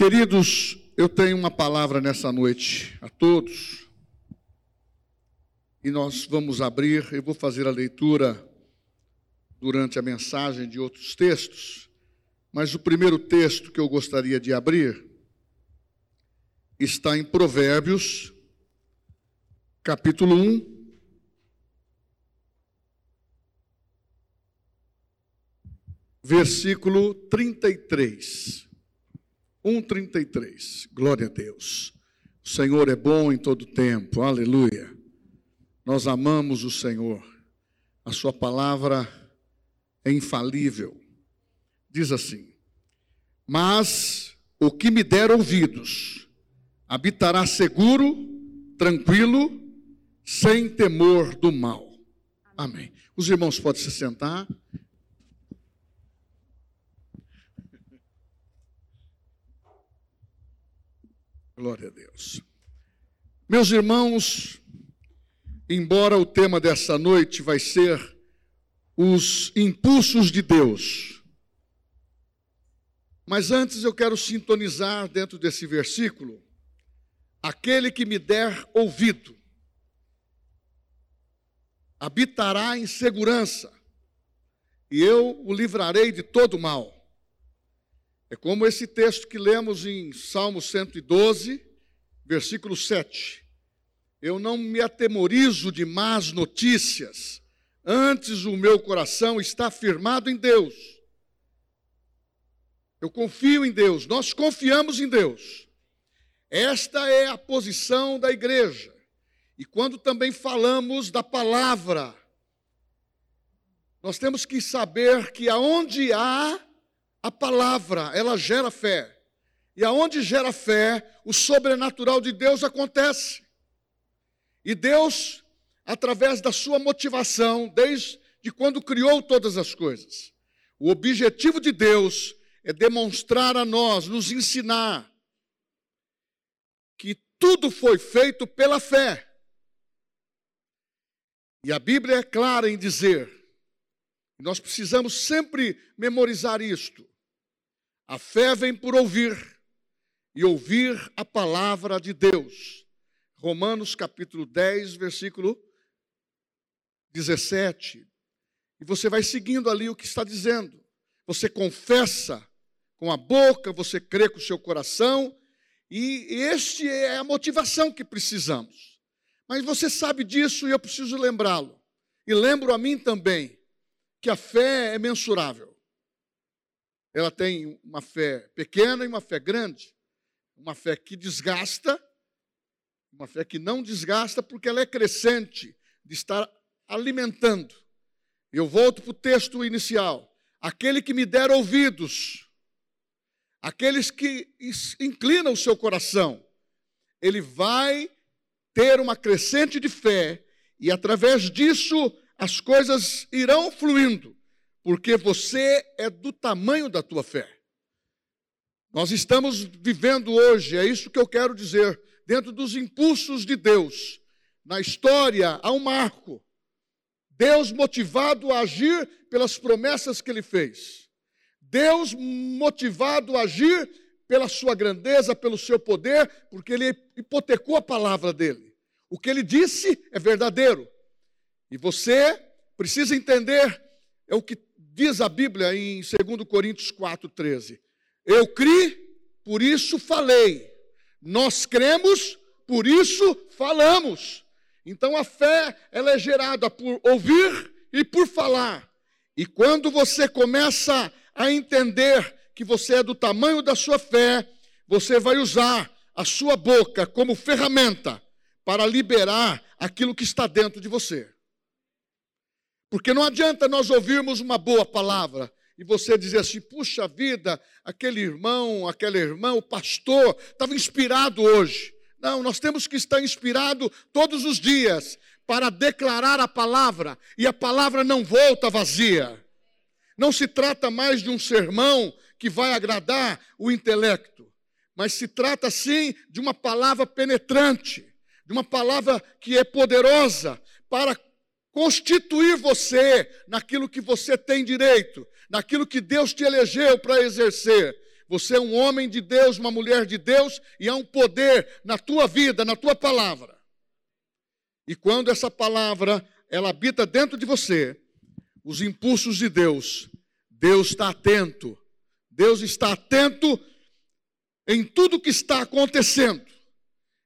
Queridos, eu tenho uma palavra nessa noite a todos. E nós vamos abrir, eu vou fazer a leitura durante a mensagem de outros textos, mas o primeiro texto que eu gostaria de abrir está em Provérbios, capítulo 1, versículo 33. 1,33. Glória a Deus. O Senhor é bom em todo tempo. Aleluia. Nós amamos o Senhor. A Sua palavra é infalível. Diz assim: Mas o que me der ouvidos habitará seguro, tranquilo, sem temor do mal. Amém. Os irmãos podem se sentar. Glória a Deus. Meus irmãos, embora o tema dessa noite vai ser os impulsos de Deus, mas antes eu quero sintonizar dentro desse versículo aquele que me der ouvido habitará em segurança, e eu o livrarei de todo mal. É como esse texto que lemos em Salmo 112, versículo 7. Eu não me atemorizo de más notícias, antes o meu coração está firmado em Deus. Eu confio em Deus, nós confiamos em Deus. Esta é a posição da igreja. E quando também falamos da palavra, nós temos que saber que aonde há a palavra, ela gera fé. E aonde gera fé, o sobrenatural de Deus acontece. E Deus, através da sua motivação, desde quando criou todas as coisas, o objetivo de Deus é demonstrar a nós, nos ensinar, que tudo foi feito pela fé. E a Bíblia é clara em dizer, nós precisamos sempre memorizar isto, a fé vem por ouvir, e ouvir a palavra de Deus. Romanos capítulo 10, versículo 17. E você vai seguindo ali o que está dizendo. Você confessa com a boca, você crê com o seu coração, e este é a motivação que precisamos. Mas você sabe disso e eu preciso lembrá-lo. E lembro a mim também que a fé é mensurável. Ela tem uma fé pequena e uma fé grande. Uma fé que desgasta, uma fé que não desgasta, porque ela é crescente, de estar alimentando. Eu volto para o texto inicial. Aquele que me der ouvidos, aqueles que inclinam o seu coração, ele vai ter uma crescente de fé, e através disso as coisas irão fluindo porque você é do tamanho da tua fé. Nós estamos vivendo hoje, é isso que eu quero dizer, dentro dos impulsos de Deus. Na história há um marco. Deus motivado a agir pelas promessas que ele fez. Deus motivado a agir pela sua grandeza, pelo seu poder, porque ele hipotecou a palavra dele. O que ele disse é verdadeiro. E você precisa entender é o que Diz a Bíblia em 2 Coríntios 4,13: Eu criei, por isso falei. Nós cremos, por isso falamos. Então a fé ela é gerada por ouvir e por falar. E quando você começa a entender que você é do tamanho da sua fé, você vai usar a sua boca como ferramenta para liberar aquilo que está dentro de você. Porque não adianta nós ouvirmos uma boa palavra e você dizer assim: puxa vida, aquele irmão, aquela irmã, o pastor estava inspirado hoje. Não, nós temos que estar inspirado todos os dias para declarar a palavra e a palavra não volta vazia. Não se trata mais de um sermão que vai agradar o intelecto, mas se trata sim de uma palavra penetrante, de uma palavra que é poderosa para constituir você naquilo que você tem direito, naquilo que Deus te elegeu para exercer. Você é um homem de Deus, uma mulher de Deus, e há um poder na tua vida, na tua palavra. E quando essa palavra ela habita dentro de você, os impulsos de Deus, Deus está atento. Deus está atento em tudo que está acontecendo.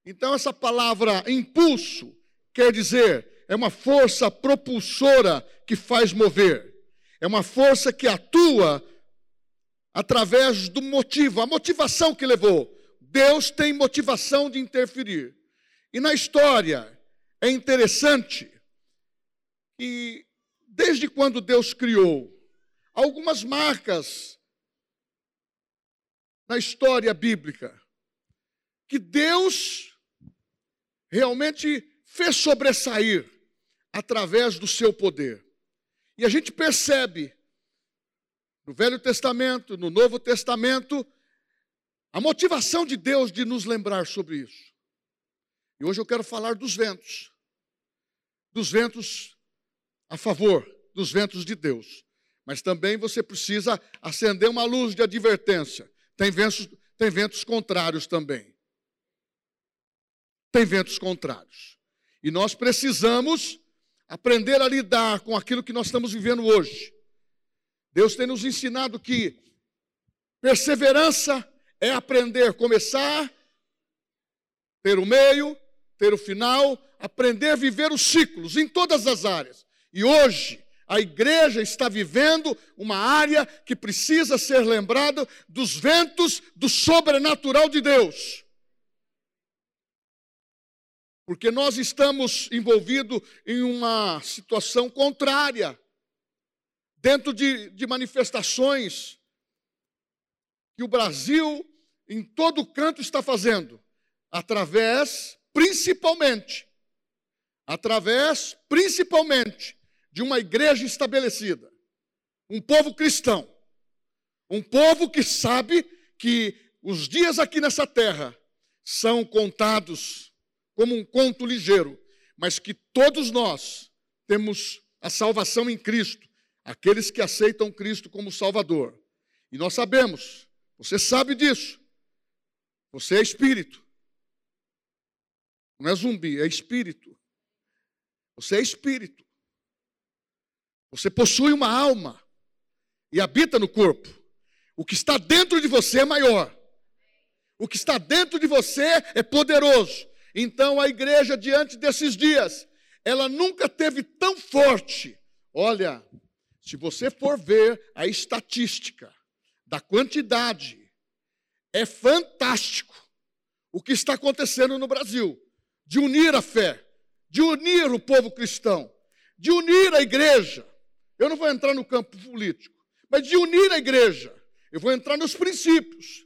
Então essa palavra impulso quer dizer é uma força propulsora que faz mover. É uma força que atua através do motivo, a motivação que levou. Deus tem motivação de interferir. E na história é interessante que desde quando Deus criou algumas marcas na história bíblica que Deus realmente fez sobressair através do seu poder. E a gente percebe no Velho Testamento, no Novo Testamento, a motivação de Deus de nos lembrar sobre isso. E hoje eu quero falar dos ventos. Dos ventos a favor, dos ventos de Deus. Mas também você precisa acender uma luz de advertência. Tem ventos, tem ventos contrários também. Tem ventos contrários. E nós precisamos aprender a lidar com aquilo que nós estamos vivendo hoje. Deus tem nos ensinado que perseverança é aprender, começar, ter o meio, ter o final, aprender a viver os ciclos em todas as áreas. E hoje, a igreja está vivendo uma área que precisa ser lembrada dos ventos do sobrenatural de Deus porque nós estamos envolvidos em uma situação contrária, dentro de, de manifestações que o Brasil, em todo canto, está fazendo, através, principalmente, através, principalmente, de uma igreja estabelecida, um povo cristão, um povo que sabe que os dias aqui nessa terra são contados como um conto ligeiro, mas que todos nós temos a salvação em Cristo, aqueles que aceitam Cristo como Salvador. E nós sabemos, você sabe disso, você é espírito. Não é zumbi, é espírito. Você é espírito. Você possui uma alma e habita no corpo. O que está dentro de você é maior. O que está dentro de você é poderoso. Então a igreja, diante desses dias, ela nunca teve tão forte. Olha, se você for ver a estatística da quantidade, é fantástico o que está acontecendo no Brasil de unir a fé, de unir o povo cristão, de unir a igreja. Eu não vou entrar no campo político, mas de unir a igreja. Eu vou entrar nos princípios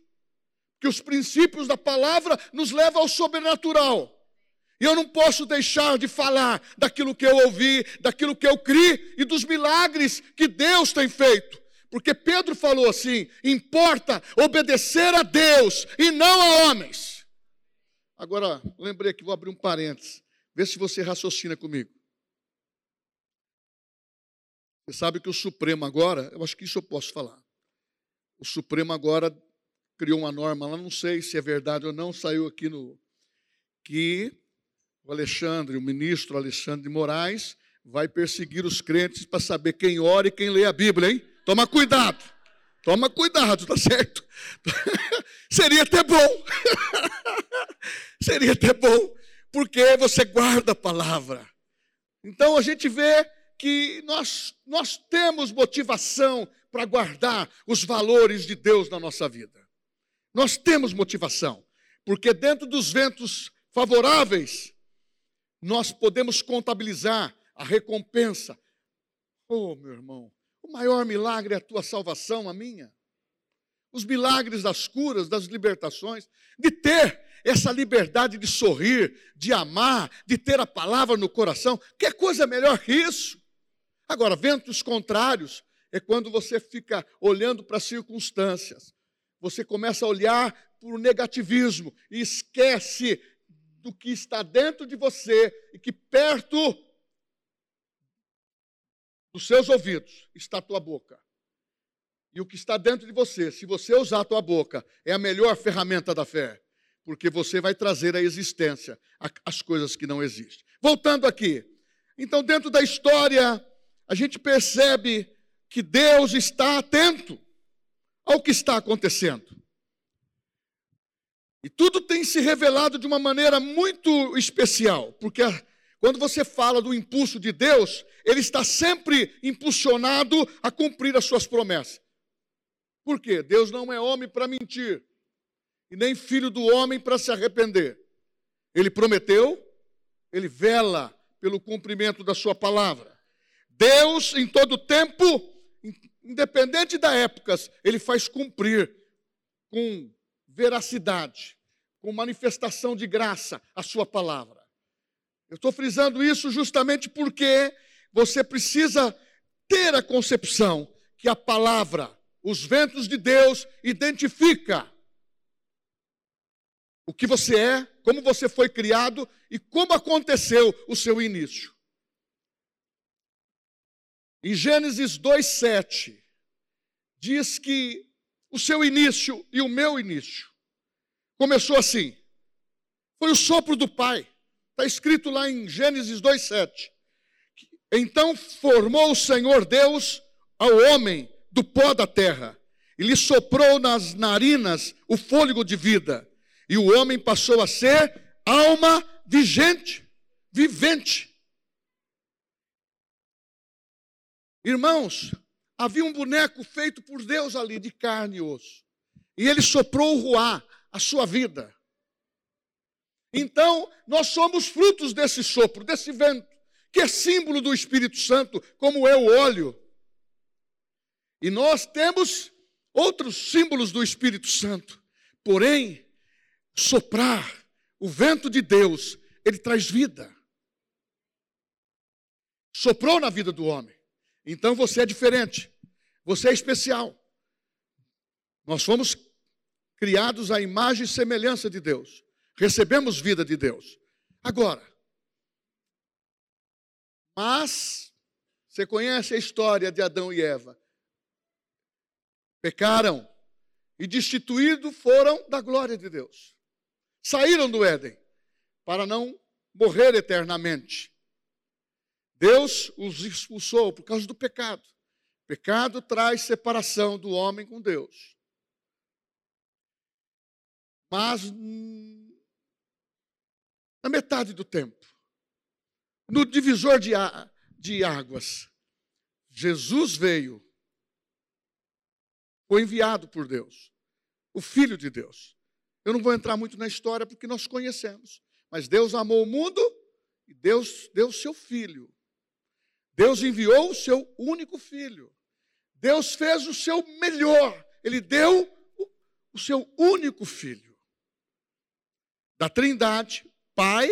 que os princípios da palavra nos levam ao sobrenatural. E eu não posso deixar de falar daquilo que eu ouvi, daquilo que eu criei e dos milagres que Deus tem feito. Porque Pedro falou assim: importa obedecer a Deus e não a homens. Agora, lembrei que vou abrir um parênteses. Vê se você raciocina comigo. Você sabe que o Supremo agora, eu acho que isso eu posso falar. O Supremo agora criou uma norma lá, não sei se é verdade ou não, saiu aqui no. que o Alexandre, o ministro Alexandre de Moraes, vai perseguir os crentes para saber quem ora e quem lê a Bíblia, hein? Toma cuidado. Toma cuidado, tá certo? Seria até bom. Seria até bom, porque você guarda a palavra. Então a gente vê que nós, nós temos motivação para guardar os valores de Deus na nossa vida. Nós temos motivação, porque dentro dos ventos favoráveis, nós podemos contabilizar a recompensa. Oh, meu irmão, o maior milagre é a tua salvação, a minha. Os milagres das curas, das libertações, de ter essa liberdade de sorrir, de amar, de ter a palavra no coração. Que coisa melhor que isso? Agora, ventos contrários é quando você fica olhando para as circunstâncias, você começa a olhar para o negativismo e esquece do que está dentro de você e que perto dos seus ouvidos está a tua boca. e o que está dentro de você, se você usar a tua boca, é a melhor ferramenta da fé, porque você vai trazer à existência as coisas que não existem. Voltando aqui. Então, dentro da história, a gente percebe que Deus está atento ao que está acontecendo. E tudo tem se revelado de uma maneira muito especial, porque quando você fala do impulso de Deus, ele está sempre impulsionado a cumprir as suas promessas. Por quê? Deus não é homem para mentir, e nem filho do homem para se arrepender. Ele prometeu, ele vela pelo cumprimento da sua palavra. Deus, em todo tempo, independente da época, ele faz cumprir com veracidade, com manifestação de graça a sua palavra. Eu estou frisando isso justamente porque você precisa ter a concepção que a palavra, os ventos de Deus, identifica o que você é, como você foi criado e como aconteceu o seu início. Em Gênesis 2:7 diz que o seu início e o meu início começou assim. Foi o sopro do Pai. Está escrito lá em Gênesis 2:7. Então formou o Senhor Deus ao homem do pó da terra e lhe soprou nas narinas o fôlego de vida, e o homem passou a ser alma vigente, vivente. Irmãos, havia um boneco feito por Deus ali, de carne e osso. E ele soprou o ruá, a sua vida. Então, nós somos frutos desse sopro, desse vento, que é símbolo do Espírito Santo, como é o óleo. E nós temos outros símbolos do Espírito Santo. Porém, soprar, o vento de Deus, ele traz vida. Soprou na vida do homem. Então você é diferente. Você é especial. Nós fomos criados à imagem e semelhança de Deus. Recebemos vida de Deus. Agora, mas você conhece a história de Adão e Eva? Pecaram e destituídos foram da glória de Deus. Saíram do Éden para não morrer eternamente. Deus os expulsou por causa do pecado. Pecado traz separação do homem com Deus. Mas hum, na metade do tempo, no divisor de, de águas, Jesus veio, foi enviado por Deus, o Filho de Deus. Eu não vou entrar muito na história porque nós conhecemos, mas Deus amou o mundo e Deus deu o seu Filho Deus enviou o seu único filho. Deus fez o seu melhor. Ele deu o seu único filho. Da Trindade, Pai,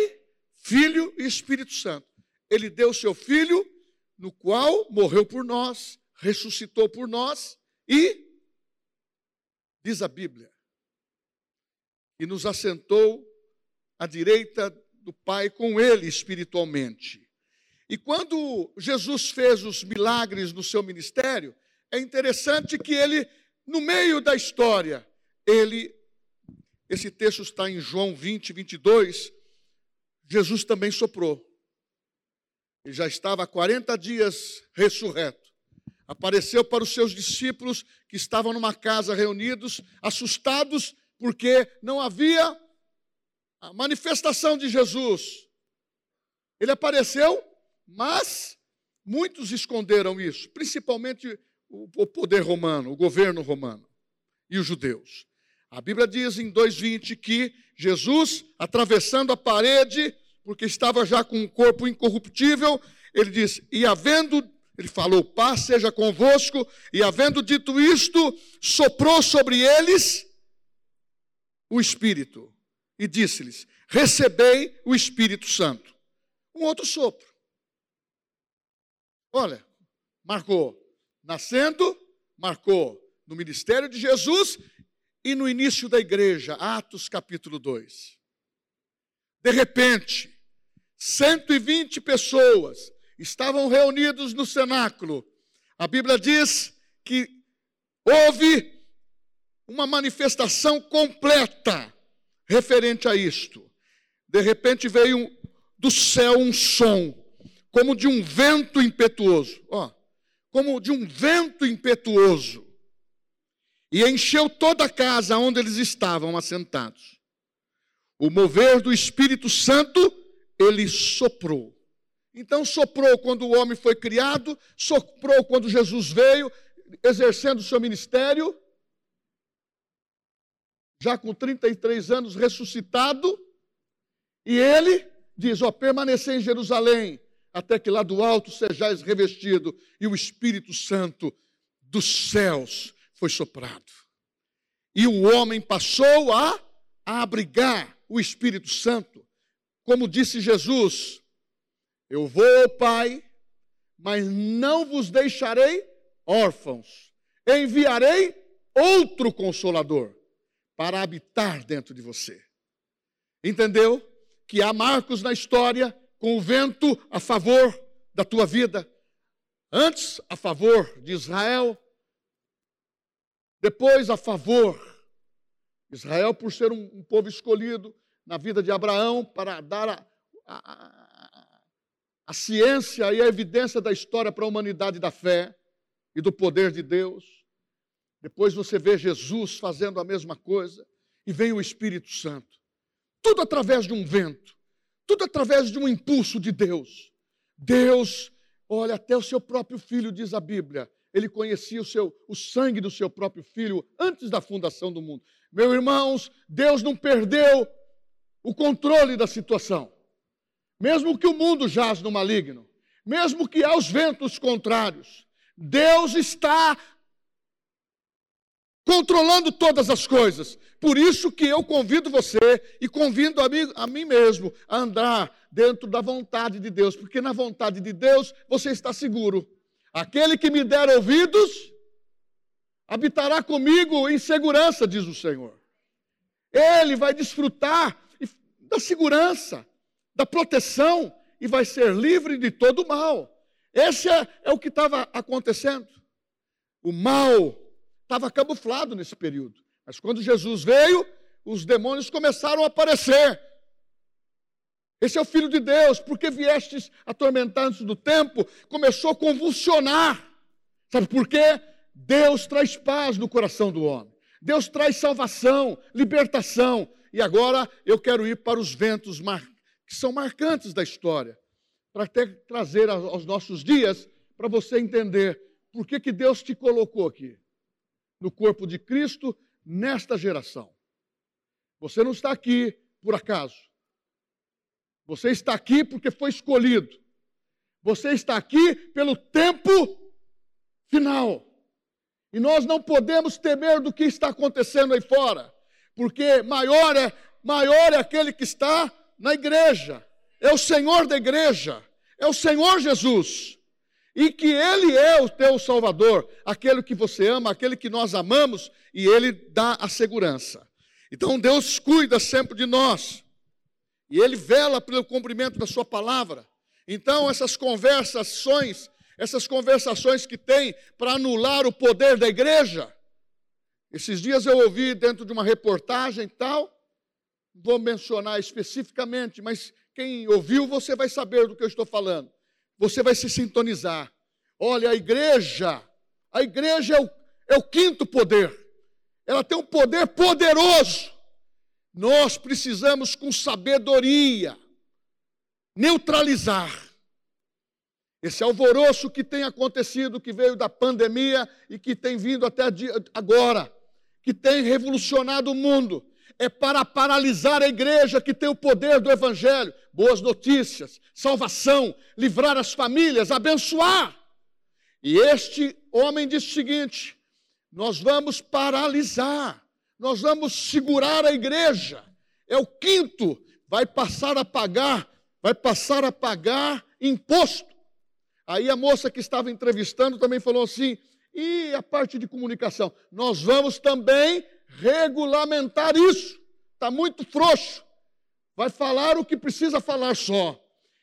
Filho e Espírito Santo. Ele deu o seu filho, no qual morreu por nós, ressuscitou por nós e, diz a Bíblia, e nos assentou à direita do Pai com ele espiritualmente. E quando Jesus fez os milagres no seu ministério, é interessante que ele, no meio da história, ele, esse texto está em João 20, 22, Jesus também soprou. Ele já estava há 40 dias ressurreto. Apareceu para os seus discípulos que estavam numa casa reunidos, assustados, porque não havia a manifestação de Jesus. Ele apareceu mas muitos esconderam isso, principalmente o poder romano, o governo romano e os judeus. A Bíblia diz em 2:20 que Jesus, atravessando a parede, porque estava já com um corpo incorruptível, ele diz: "E havendo ele falou: Paz seja convosco, e havendo dito isto, soprou sobre eles o Espírito e disse-lhes: Recebei o Espírito Santo. Um outro sopro. Olha, marcou nascendo, marcou no ministério de Jesus e no início da igreja, Atos capítulo 2. De repente, 120 pessoas estavam reunidos no cenáculo. A Bíblia diz que houve uma manifestação completa referente a isto. De repente veio do céu um som, como de um vento impetuoso, ó, como de um vento impetuoso, e encheu toda a casa onde eles estavam assentados. O mover do Espírito Santo, ele soprou. Então soprou quando o homem foi criado, soprou quando Jesus veio, exercendo o seu ministério, já com 33 anos ressuscitado, e ele diz: Ó, permanecer em Jerusalém, até que lá do alto sejais revestido, e o Espírito Santo dos céus foi soprado. E o homem passou a, a abrigar o Espírito Santo. Como disse Jesus: Eu vou, Pai, mas não vos deixarei órfãos, enviarei outro consolador para habitar dentro de você. Entendeu? Que há marcos na história com o vento a favor da tua vida. Antes a favor de Israel, depois a favor. Israel, por ser um, um povo escolhido na vida de Abraão para dar a, a, a, a ciência e a evidência da história para a humanidade da fé e do poder de Deus. Depois você vê Jesus fazendo a mesma coisa e vem o Espírito Santo. Tudo através de um vento, tudo através de um impulso de Deus. Deus, olha, até o seu próprio filho, diz a Bíblia, ele conhecia o, seu, o sangue do seu próprio filho antes da fundação do mundo. Meus irmãos, Deus não perdeu o controle da situação. Mesmo que o mundo jaz no maligno, mesmo que há os ventos contrários, Deus está controlando todas as coisas. Por isso que eu convido você e convido a mim, a mim mesmo a andar dentro da vontade de Deus, porque na vontade de Deus você está seguro. Aquele que me der ouvidos habitará comigo em segurança, diz o Senhor. Ele vai desfrutar da segurança, da proteção e vai ser livre de todo o mal. Esse é, é o que estava acontecendo. O mal estava camuflado nesse período. Mas quando Jesus veio, os demônios começaram a aparecer. Esse é o Filho de Deus, porque viestes atormentar antes do tempo, começou a convulsionar. Sabe por quê? Deus traz paz no coração do homem. Deus traz salvação, libertação. E agora eu quero ir para os ventos que são marcantes da história, para trazer aos nossos dias, para você entender por que, que Deus te colocou aqui no corpo de Cristo nesta geração. Você não está aqui por acaso. Você está aqui porque foi escolhido. Você está aqui pelo tempo final. E nós não podemos temer do que está acontecendo aí fora, porque maior é, maior é aquele que está na igreja. É o Senhor da igreja, é o Senhor Jesus e que Ele é o teu Salvador, aquele que você ama, aquele que nós amamos, e Ele dá a segurança. Então Deus cuida sempre de nós, e Ele vela pelo cumprimento da Sua palavra. Então, essas conversações, essas conversações que tem para anular o poder da igreja, esses dias eu ouvi dentro de uma reportagem tal, vou mencionar especificamente, mas quem ouviu, você vai saber do que eu estou falando você vai se sintonizar. Olha, a igreja, a igreja é o, é o quinto poder. Ela tem um poder poderoso. Nós precisamos, com sabedoria, neutralizar esse alvoroço que tem acontecido, que veio da pandemia e que tem vindo até agora, que tem revolucionado o mundo é para paralisar a igreja que tem o poder do Evangelho, boas notícias, salvação, livrar as famílias, abençoar. E este homem disse o seguinte: nós vamos paralisar, nós vamos segurar a igreja. É o quinto, vai passar a pagar, vai passar a pagar imposto. Aí a moça que estava entrevistando também falou assim: e a parte de comunicação? Nós vamos também regulamentar isso. Está muito frouxo. Vai falar o que precisa falar só.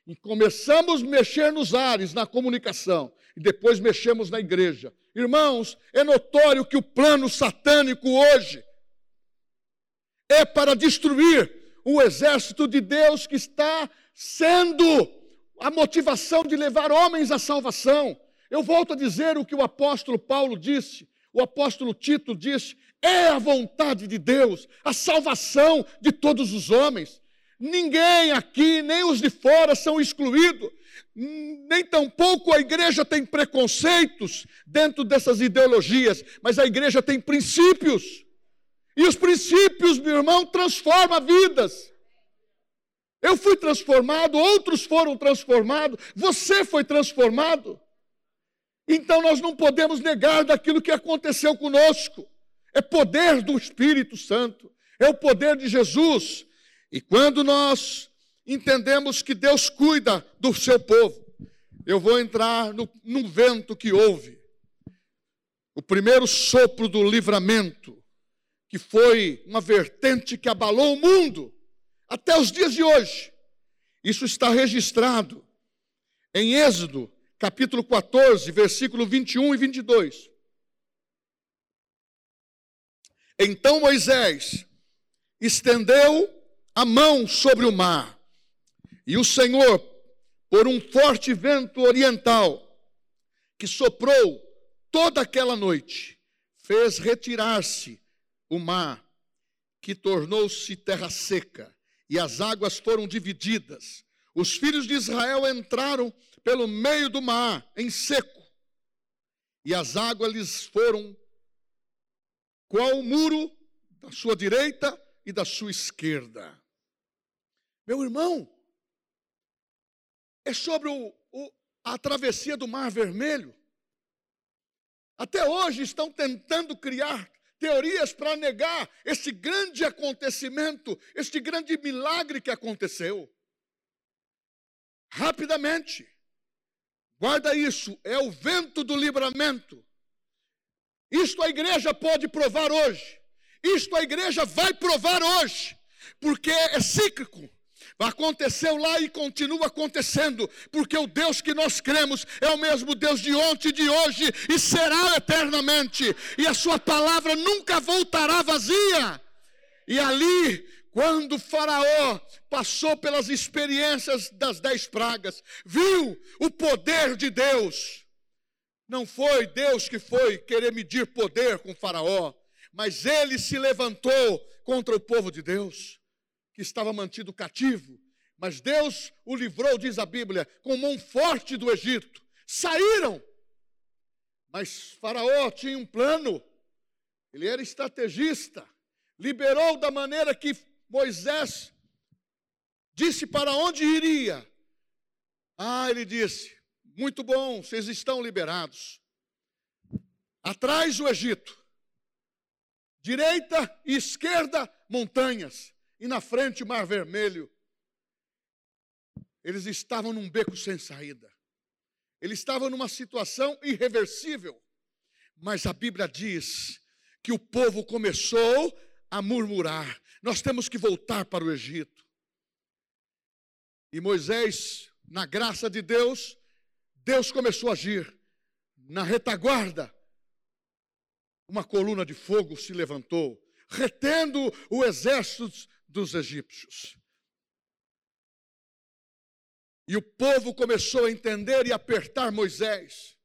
E começamos a mexer nos ares, na comunicação. e depois mexemos na igreja. Irmãos, é notório que o plano satânico hoje é para destruir o exército de Deus que está sendo a motivação de levar homens à salvação. Eu volto a dizer o que o apóstolo Paulo disse, o apóstolo Tito disse: é a vontade de Deus, a salvação de todos os homens. Ninguém aqui, nem os de fora, são excluídos. Nem tampouco a igreja tem preconceitos dentro dessas ideologias, mas a igreja tem princípios. E os princípios, meu irmão, transformam vidas. Eu fui transformado, outros foram transformados, você foi transformado. Então nós não podemos negar daquilo que aconteceu conosco. É poder do Espírito Santo, é o poder de Jesus. E quando nós entendemos que Deus cuida do seu povo, eu vou entrar no, num vento que houve. O primeiro sopro do livramento, que foi uma vertente que abalou o mundo até os dias de hoje. Isso está registrado em Êxodo, capítulo 14, versículo 21 e 22. Então Moisés estendeu a mão sobre o mar, e o Senhor, por um forte vento oriental que soprou toda aquela noite, fez retirar-se o mar, que tornou-se terra seca, e as águas foram divididas. Os filhos de Israel entraram pelo meio do mar, em seco, e as águas lhes foram qual o muro da sua direita e da sua esquerda. Meu irmão, é sobre o, o, a travessia do Mar Vermelho. Até hoje estão tentando criar teorias para negar esse grande acontecimento, este grande milagre que aconteceu. Rapidamente, guarda isso, é o vento do livramento. Isto a igreja pode provar hoje. Isto a igreja vai provar hoje, porque é cíclico. Aconteceu lá e continua acontecendo, porque o Deus que nós cremos é o mesmo Deus de ontem, de hoje e será eternamente, e a Sua palavra nunca voltará vazia. E ali, quando Faraó passou pelas experiências das dez pragas, viu o poder de Deus. Não foi Deus que foi querer medir poder com Faraó, mas ele se levantou contra o povo de Deus que estava mantido cativo, mas Deus o livrou, diz a Bíblia, com mão forte do Egito. Saíram, mas Faraó tinha um plano, ele era estrategista, liberou da maneira que Moisés disse para onde iria. Ah, ele disse: muito bom, vocês estão liberados. Atrás o Egito, direita e esquerda montanhas e na frente o Mar Vermelho. Eles estavam num beco sem saída. Eles estavam numa situação irreversível. Mas a Bíblia diz que o povo começou a murmurar: nós temos que voltar para o Egito. E Moisés, na graça de Deus, Deus começou a agir. Na retaguarda, uma coluna de fogo se levantou, retendo o exército dos egípcios. E o povo começou a entender e apertar Moisés.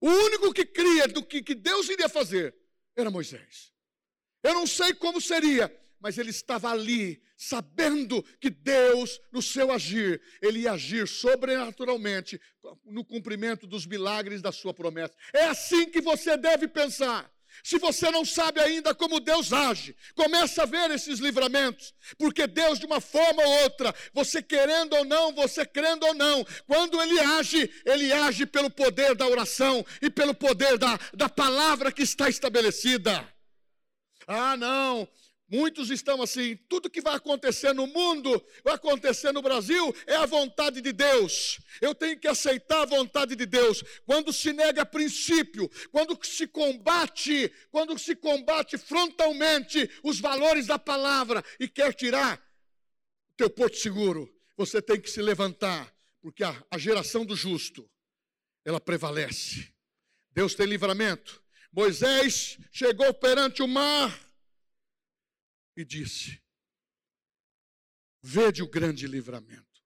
O único que cria do que, Deus iria fazer era Moisés. Eu não sei como seria, mas ele estava ali, sabendo que Deus, no seu agir, ele ia agir sobrenaturalmente no cumprimento dos milagres da sua promessa. É assim que você deve pensar. Se você não sabe ainda como Deus age, começa a ver esses livramentos, porque Deus, de uma forma ou outra, você querendo ou não, você crendo ou não, quando Ele age, Ele age pelo poder da oração e pelo poder da, da palavra que está estabelecida. Ah, não, Muitos estão assim, tudo que vai acontecer no mundo, vai acontecer no Brasil, é a vontade de Deus. Eu tenho que aceitar a vontade de Deus. Quando se nega princípio, quando se combate, quando se combate frontalmente os valores da palavra e quer tirar o teu porto seguro, você tem que se levantar porque a, a geração do justo, ela prevalece. Deus tem livramento. Moisés chegou perante o mar e disse: Vede o grande livramento.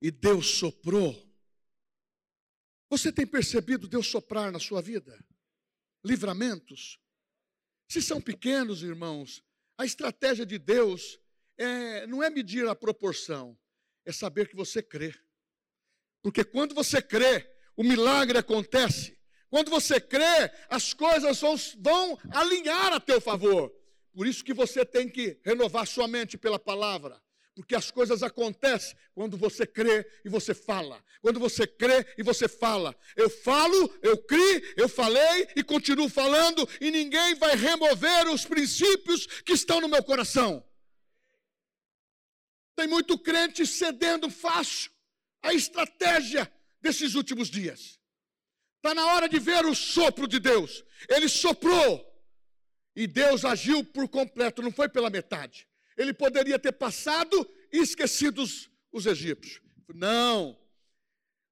E Deus soprou. Você tem percebido Deus soprar na sua vida? Livramentos. Se são pequenos, irmãos, a estratégia de Deus é, não é medir a proporção, é saber que você crê. Porque quando você crê, o milagre acontece. Quando você crê, as coisas vão, vão alinhar a teu favor. Por isso que você tem que renovar sua mente pela palavra. Porque as coisas acontecem quando você crê e você fala. Quando você crê e você fala. Eu falo, eu criei, eu falei e continuo falando, e ninguém vai remover os princípios que estão no meu coração. Tem muito crente cedendo fácil a estratégia desses últimos dias. Está na hora de ver o sopro de Deus. Ele soprou e Deus agiu por completo, não foi pela metade. Ele poderia ter passado e esquecido os, os egípcios. Não.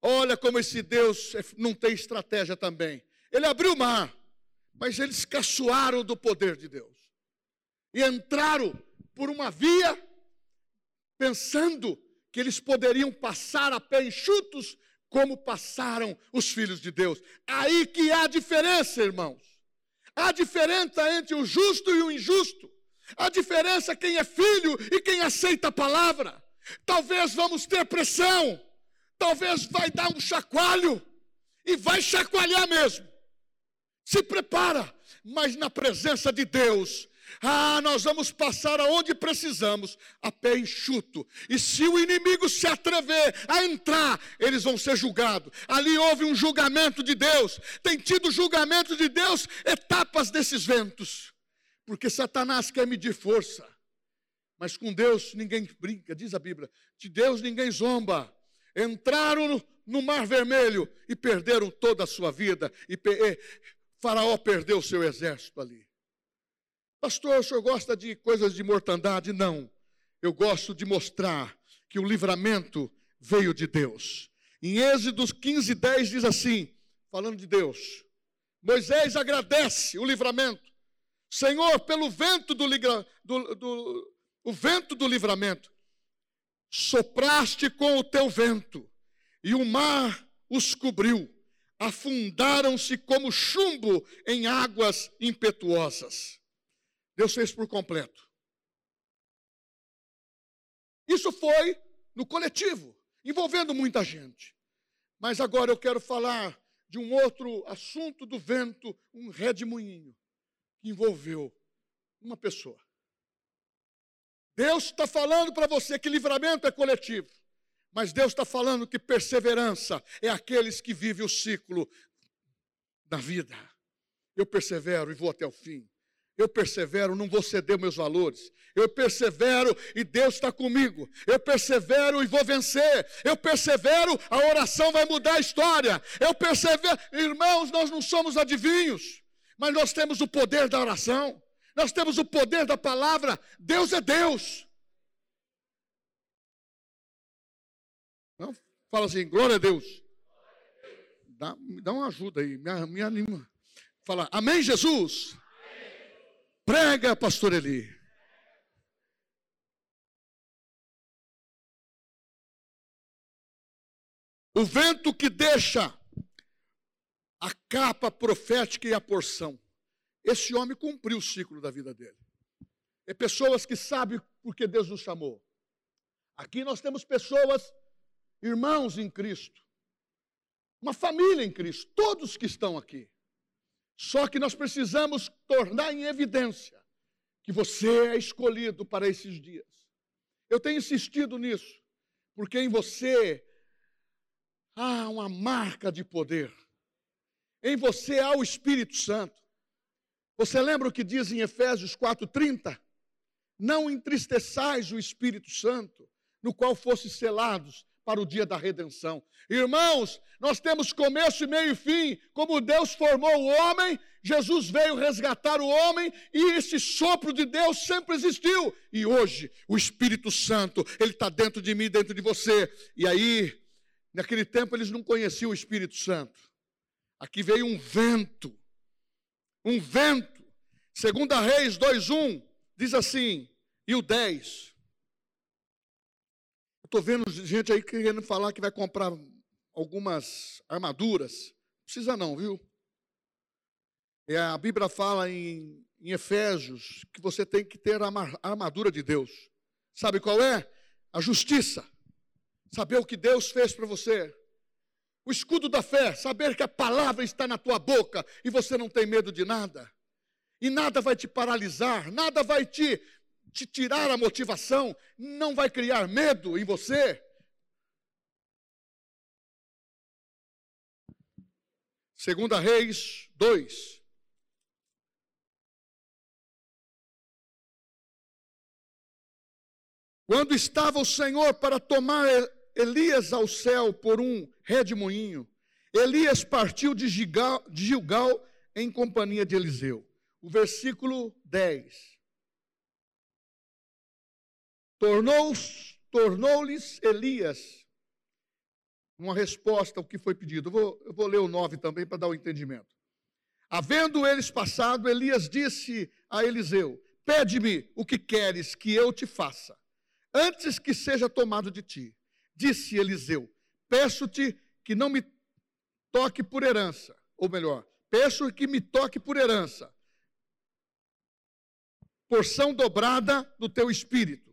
Olha como esse Deus é, não tem estratégia também. Ele abriu o mar, mas eles caçoaram do poder de Deus. E entraram por uma via pensando que eles poderiam passar a pé enxutos como passaram os filhos de Deus. Aí que há diferença, irmãos. Há diferença entre o justo e o injusto. Há diferença quem é filho e quem aceita a palavra. Talvez vamos ter pressão. Talvez vai dar um chacoalho e vai chacoalhar mesmo. Se prepara, mas na presença de Deus, ah, nós vamos passar aonde precisamos, a pé enxuto. E se o inimigo se atrever a entrar, eles vão ser julgados. Ali houve um julgamento de Deus. Tem tido julgamento de Deus, etapas desses ventos. Porque Satanás quer medir força. Mas com Deus ninguém brinca, diz a Bíblia. De Deus ninguém zomba. Entraram no, Mar Vermelho e perderam toda a sua vida. E, Faraó perdeu seu exército ali. Pastor, o senhor gosta de coisas de mortandade? Não. Eu gosto de mostrar que o livramento veio de Deus. Em Êxodo 15, 10 diz assim, falando de Deus: Moisés agradece o livramento. Senhor, pelo vento do, do, do, o vento do livramento, sopraste com o teu vento, e o mar os cobriu, afundaram-se como chumbo em águas impetuosas. Deus fez por completo. Isso foi no coletivo, envolvendo muita gente. Mas agora eu quero falar de um outro assunto do vento, um redemoinho, que envolveu uma pessoa. Deus está falando para você que livramento é coletivo, mas Deus está falando que perseverança é aqueles que vivem o ciclo da vida. Eu persevero e vou até o fim. Eu persevero, não vou ceder meus valores. Eu persevero e Deus está comigo. Eu persevero e vou vencer. Eu persevero, a oração vai mudar a história. Eu persevero. Irmãos, nós não somos adivinhos, mas nós temos o poder da oração. Nós temos o poder da palavra. Deus é Deus. Não? Fala assim, glória a Deus. Dá, dá uma ajuda aí, me, me anima. Fala, amém, Jesus. Prega, pastor Eli. O vento que deixa a capa profética e a porção. Esse homem cumpriu o ciclo da vida dele. É pessoas que sabem porque Deus nos chamou. Aqui nós temos pessoas, irmãos em Cristo, uma família em Cristo, todos que estão aqui. Só que nós precisamos tornar em evidência que você é escolhido para esses dias. Eu tenho insistido nisso, porque em você há uma marca de poder. Em você há o Espírito Santo. Você lembra o que diz em Efésios 4:30? Não entristeçais o Espírito Santo, no qual fostes selados para o dia da redenção. Irmãos, nós temos começo, meio e fim. Como Deus formou o homem, Jesus veio resgatar o homem e esse sopro de Deus sempre existiu. E hoje, o Espírito Santo, ele está dentro de mim, dentro de você. E aí, Naquele tempo eles não conheciam o Espírito Santo. Aqui veio um vento. Um vento. Segunda Reis 2:1 diz assim, e o 10. Estou vendo gente aí querendo falar que vai comprar algumas armaduras. Não precisa não, viu? É, a Bíblia fala em, em Efésios que você tem que ter a armadura de Deus. Sabe qual é? A justiça. Saber o que Deus fez para você. O escudo da fé, saber que a palavra está na tua boca e você não tem medo de nada. E nada vai te paralisar, nada vai te, te tirar a motivação, não vai criar medo em você. Segunda Reis 2. Quando estava o Senhor para tomar Elias ao céu por um redemoinho, Elias partiu de Gilgal, de Gilgal em companhia de Eliseu. O versículo 10. Tornou-lhes tornou Elias uma resposta ao que foi pedido. Eu vou, eu vou ler o 9 também para dar o entendimento. Havendo eles passado, Elias disse a Eliseu: Pede-me o que queres que eu te faça antes que seja tomado de ti. Disse Eliseu: Peço-te que não me toque por herança, ou melhor, peço que me toque por herança, porção dobrada do teu espírito.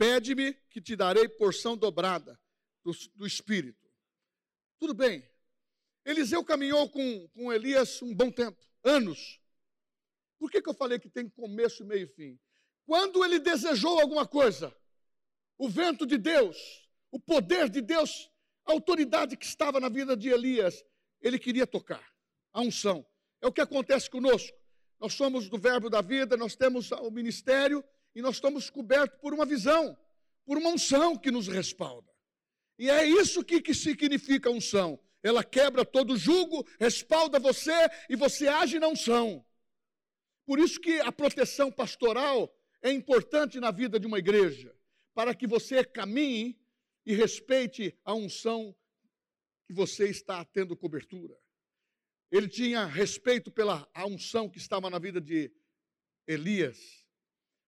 Pede-me que te darei porção dobrada do, do espírito. Tudo bem. Eliseu caminhou com, com Elias um bom tempo, anos. Por que, que eu falei que tem começo, meio e fim? Quando ele desejou alguma coisa, o vento de Deus, o poder de Deus, a autoridade que estava na vida de Elias, ele queria tocar. A unção. É o que acontece conosco. Nós somos do verbo da vida, nós temos o ministério e nós estamos cobertos por uma visão, por uma unção que nos respalda. E é isso que, que significa unção. Ela quebra todo jugo, respalda você e você age na unção. Por isso que a proteção pastoral é importante na vida de uma igreja, para que você caminhe e respeite a unção que você está tendo cobertura. Ele tinha respeito pela unção que estava na vida de Elias.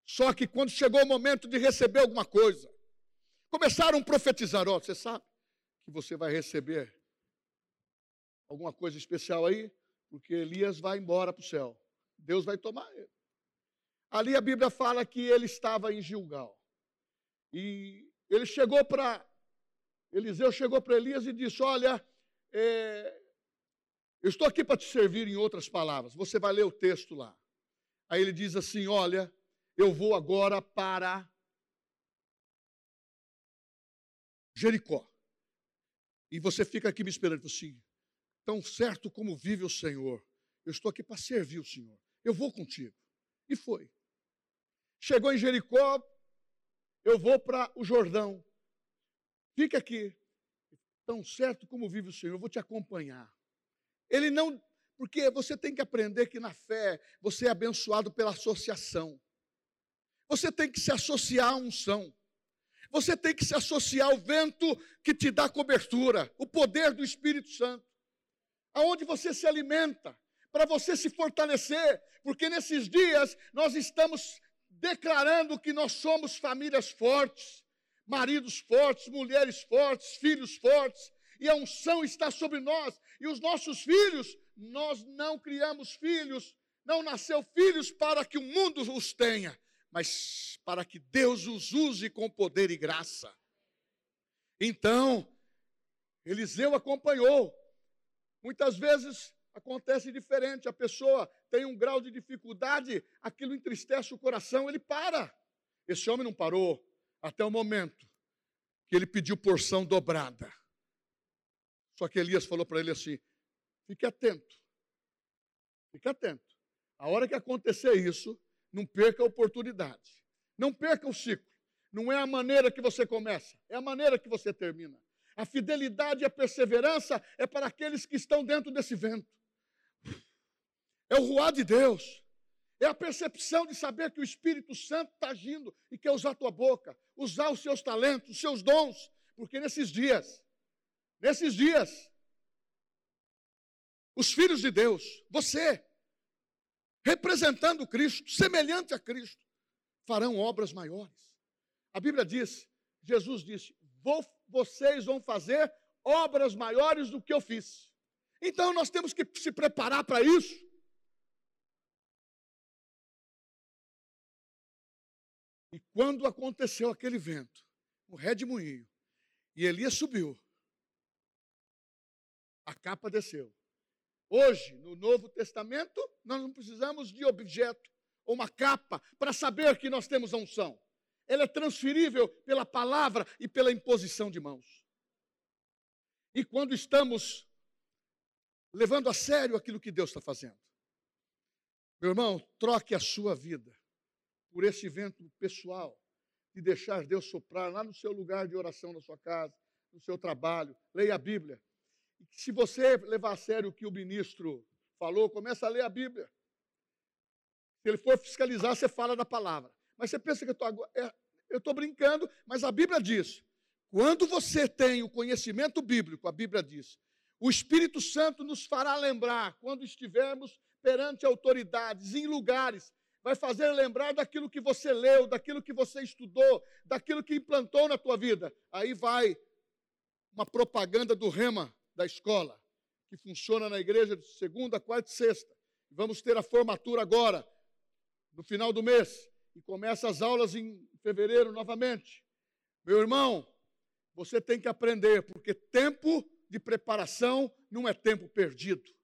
Só que quando chegou o momento de receber alguma coisa, começaram a profetizar: Ó, você sabe que você vai receber alguma coisa especial aí, porque Elias vai embora para o céu. Deus vai tomar ele. Ali a Bíblia fala que ele estava em Gilgal. E ele chegou para. Eliseu chegou para Elias e disse: Olha, é, eu estou aqui para te servir em outras palavras. Você vai ler o texto lá. Aí ele diz assim: Olha, eu vou agora para Jericó. E você fica aqui me esperando. Assim, tão certo como vive o Senhor, eu estou aqui para servir o Senhor. Eu vou contigo. E foi. Chegou em Jericó, eu vou para o Jordão. Fica aqui. Tão certo como vive o Senhor, eu vou te acompanhar. Ele não, porque você tem que aprender que na fé você é abençoado pela associação. Você tem que se associar à unção. Você tem que se associar ao vento que te dá cobertura, o poder do Espírito Santo. Aonde você se alimenta, para você se fortalecer, porque nesses dias nós estamos declarando que nós somos famílias fortes, maridos fortes, mulheres fortes, filhos fortes, e a unção está sobre nós, e os nossos filhos, nós não criamos filhos, não nasceu filhos para que o mundo os tenha, mas para que Deus os use com poder e graça. Então, Eliseu acompanhou. Muitas vezes acontece diferente. A pessoa tem um grau de dificuldade, aquilo entristece o coração, ele para. Esse homem não parou até o momento que ele pediu porção dobrada. Só que Elias falou para ele assim: fique atento, fique atento. A hora que acontecer isso, não perca a oportunidade, não perca o ciclo. Não é a maneira que você começa, é a maneira que você termina. A fidelidade e a perseverança é para aqueles que estão dentro desse vento é o ruar de Deus, é a percepção de saber que o Espírito Santo está agindo e quer usar a tua boca, usar os seus talentos, os seus dons, porque nesses dias, nesses dias, os filhos de Deus, você, representando Cristo, semelhante a Cristo, farão obras maiores. A Bíblia diz, Jesus disse: vocês vão fazer obras maiores do que eu fiz. Então nós temos que se preparar para isso. E quando aconteceu aquele vento, o redemoinho, e Elias subiu, a capa desceu. Hoje, no Novo Testamento, nós não precisamos de objeto ou uma capa para saber que nós temos a unção. Ela é transferível pela palavra e pela imposição de mãos. E quando estamos levando a sério aquilo que Deus está fazendo, meu irmão, troque a sua vida por esse evento pessoal de deixar Deus soprar lá no seu lugar de oração na sua casa, no seu trabalho. Leia a Bíblia. Se você levar a sério o que o ministro falou, começa a ler a Bíblia. Se ele for fiscalizar, você fala da palavra. Mas você pensa que eu estou é, brincando, mas a Bíblia diz: quando você tem o conhecimento bíblico, a Bíblia diz, o Espírito Santo nos fará lembrar quando estivermos perante autoridades, em lugares vai fazer lembrar daquilo que você leu, daquilo que você estudou, daquilo que implantou na tua vida. Aí vai uma propaganda do rema da escola, que funciona na igreja de segunda, quarta e sexta. Vamos ter a formatura agora, no final do mês, e começa as aulas em fevereiro novamente. Meu irmão, você tem que aprender, porque tempo de preparação não é tempo perdido.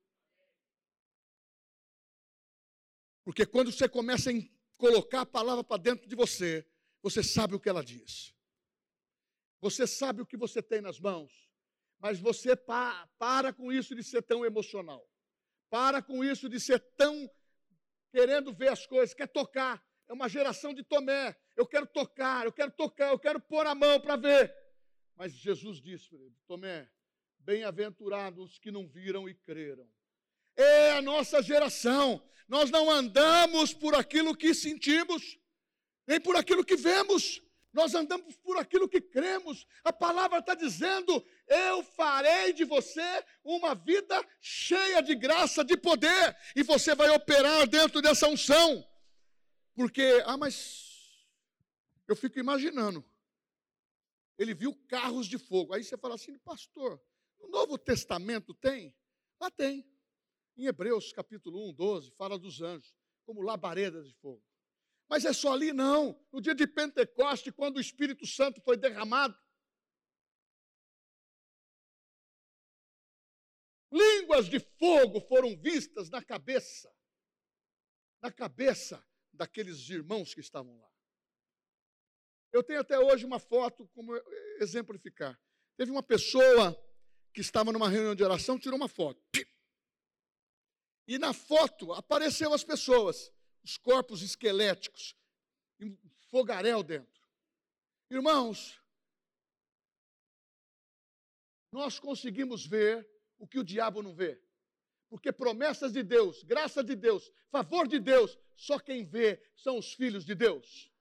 Porque quando você começa a colocar a palavra para dentro de você, você sabe o que ela diz. Você sabe o que você tem nas mãos. Mas você pa para com isso de ser tão emocional. Para com isso de ser tão querendo ver as coisas, quer tocar. É uma geração de Tomé. Eu quero tocar, eu quero tocar, eu quero pôr a mão para ver. Mas Jesus disse para ele: Tomé, bem-aventurados que não viram e creram é a nossa geração. Nós não andamos por aquilo que sentimos, nem por aquilo que vemos. Nós andamos por aquilo que cremos. A palavra está dizendo: eu farei de você uma vida cheia de graça, de poder, e você vai operar dentro dessa unção. Porque, ah, mas eu fico imaginando. Ele viu carros de fogo. Aí você fala assim, pastor, no Novo Testamento tem? Lá tem. Em Hebreus capítulo 1, 12, fala dos anjos como labaredas de fogo. Mas é só ali? Não. No dia de Pentecoste, quando o Espírito Santo foi derramado, línguas de fogo foram vistas na cabeça, na cabeça daqueles irmãos que estavam lá. Eu tenho até hoje uma foto como exemplificar. Teve uma pessoa que estava numa reunião de oração, tirou uma foto. E na foto apareceu as pessoas, os corpos esqueléticos, um fogaréu dentro. Irmãos, nós conseguimos ver o que o diabo não vê. Porque promessas de Deus, graça de Deus, favor de Deus, só quem vê são os filhos de Deus.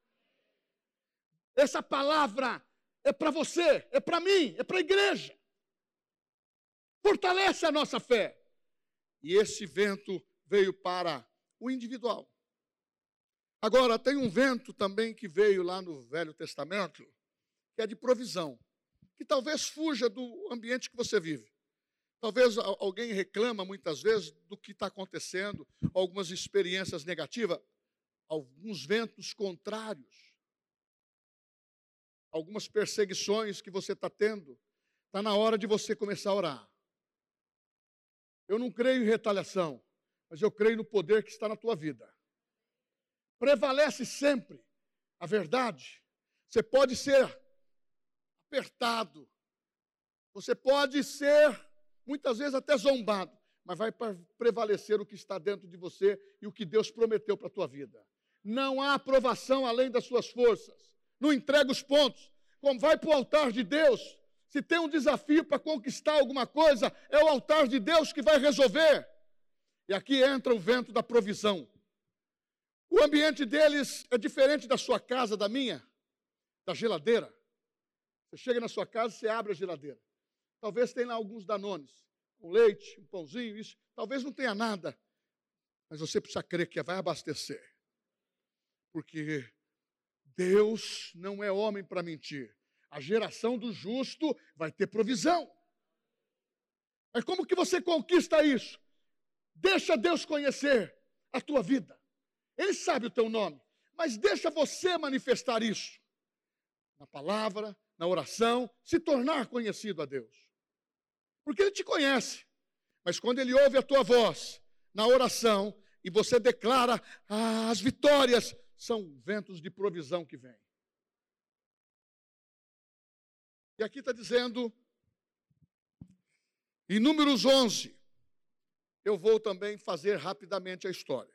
Essa palavra é para você, é para mim, é para a igreja. Fortalece a nossa fé. E esse vento veio para o individual. Agora, tem um vento também que veio lá no Velho Testamento, que é de provisão, que talvez fuja do ambiente que você vive. Talvez alguém reclama muitas vezes do que está acontecendo, algumas experiências negativas, alguns ventos contrários, algumas perseguições que você está tendo. Está na hora de você começar a orar. Eu não creio em retaliação, mas eu creio no poder que está na tua vida. Prevalece sempre a verdade. Você pode ser apertado, você pode ser muitas vezes até zombado, mas vai prevalecer o que está dentro de você e o que Deus prometeu para a tua vida. Não há aprovação além das suas forças. Não entrega os pontos. Como vai para o altar de Deus, se tem um desafio para conquistar alguma coisa, é o altar de Deus que vai resolver. E aqui entra o vento da provisão. O ambiente deles é diferente da sua casa, da minha, da geladeira. Você chega na sua casa, você abre a geladeira. Talvez tenha alguns danones, um leite, um pãozinho, isso. Talvez não tenha nada. Mas você precisa crer que vai abastecer. Porque Deus não é homem para mentir. A geração do justo vai ter provisão. Mas como que você conquista isso? Deixa Deus conhecer a tua vida. Ele sabe o teu nome, mas deixa você manifestar isso na palavra, na oração, se tornar conhecido a Deus. Porque ele te conhece. Mas quando ele ouve a tua voz na oração e você declara ah, as vitórias, são ventos de provisão que vêm. E aqui está dizendo, em Números 11, eu vou também fazer rapidamente a história.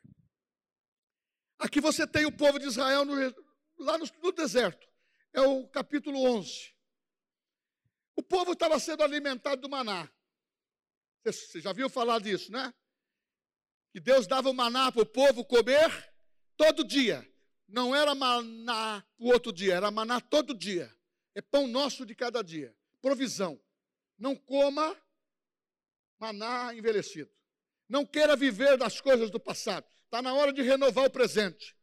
Aqui você tem o povo de Israel no, lá no, no deserto, é o capítulo 11. O povo estava sendo alimentado do maná. Você já viu falar disso, né? Que Deus dava o maná para o povo comer todo dia. Não era maná para o outro dia, era maná todo dia. É pão nosso de cada dia. Provisão. Não coma maná envelhecido. Não queira viver das coisas do passado. Está na hora de renovar o presente.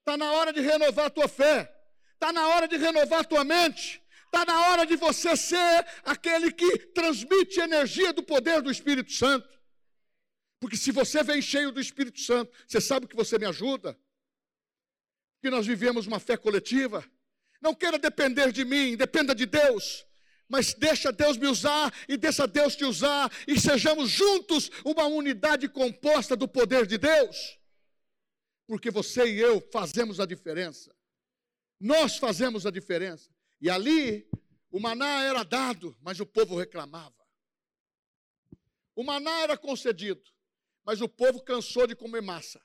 Está na hora de renovar a tua fé. Está na hora de renovar a tua mente. Está na hora de você ser aquele que transmite energia do poder do Espírito Santo. Porque se você vem cheio do Espírito Santo, você sabe que você me ajuda. Que nós vivemos uma fé coletiva. Não queira depender de mim, dependa de Deus. Mas deixa Deus me usar e deixa Deus te usar e sejamos juntos uma unidade composta do poder de Deus. Porque você e eu fazemos a diferença. Nós fazemos a diferença. E ali o maná era dado, mas o povo reclamava. O maná era concedido, mas o povo cansou de comer massa.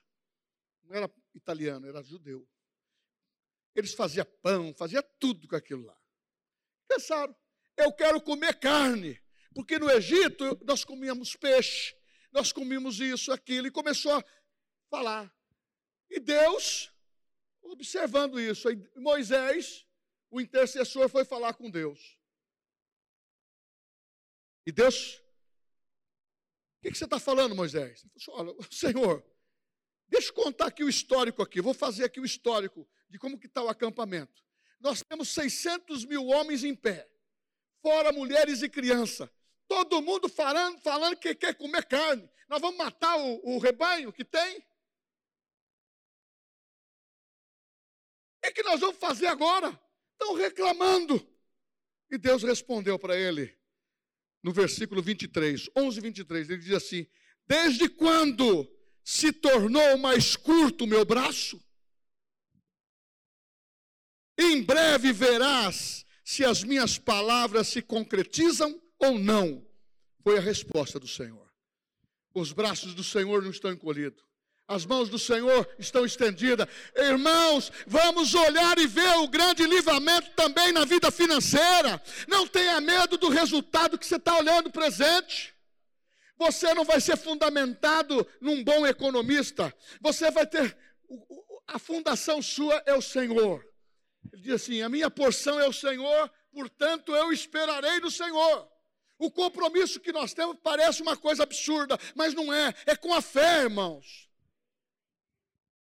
Não era italiano, era judeu. Eles faziam pão, faziam tudo com aquilo lá. Pensaram, eu quero comer carne, porque no Egito nós comíamos peixe, nós comíamos isso, aquilo, e começou a falar. E Deus, observando isso, Moisés, o intercessor, foi falar com Deus. E Deus, o que, que, você está falando, Moisés? Ele falou, Olha, Senhor, deixa eu contar aqui o histórico aqui, vou fazer aqui o histórico de como que está o acampamento. Nós temos 600 mil homens em pé, fora mulheres e crianças. Todo mundo falando, falando que quer comer carne. Nós vamos matar o, o rebanho que tem? O que, que nós vamos fazer agora? Estão reclamando. E Deus respondeu para ele, no versículo 23, 11, 23, ele diz assim: Desde quando se tornou mais curto o meu braço? Em breve verás se as minhas palavras se concretizam ou não. Foi a resposta do Senhor. Os braços do Senhor não estão encolhidos. As mãos do Senhor estão estendidas. Irmãos, vamos olhar e ver o grande livramento também na vida financeira. Não tenha medo do resultado que você está olhando presente. Você não vai ser fundamentado num bom economista. Você vai ter. A fundação sua é o Senhor. Ele diz assim: A minha porção é o Senhor, portanto eu esperarei no Senhor. O compromisso que nós temos parece uma coisa absurda, mas não é, é com a fé, irmãos.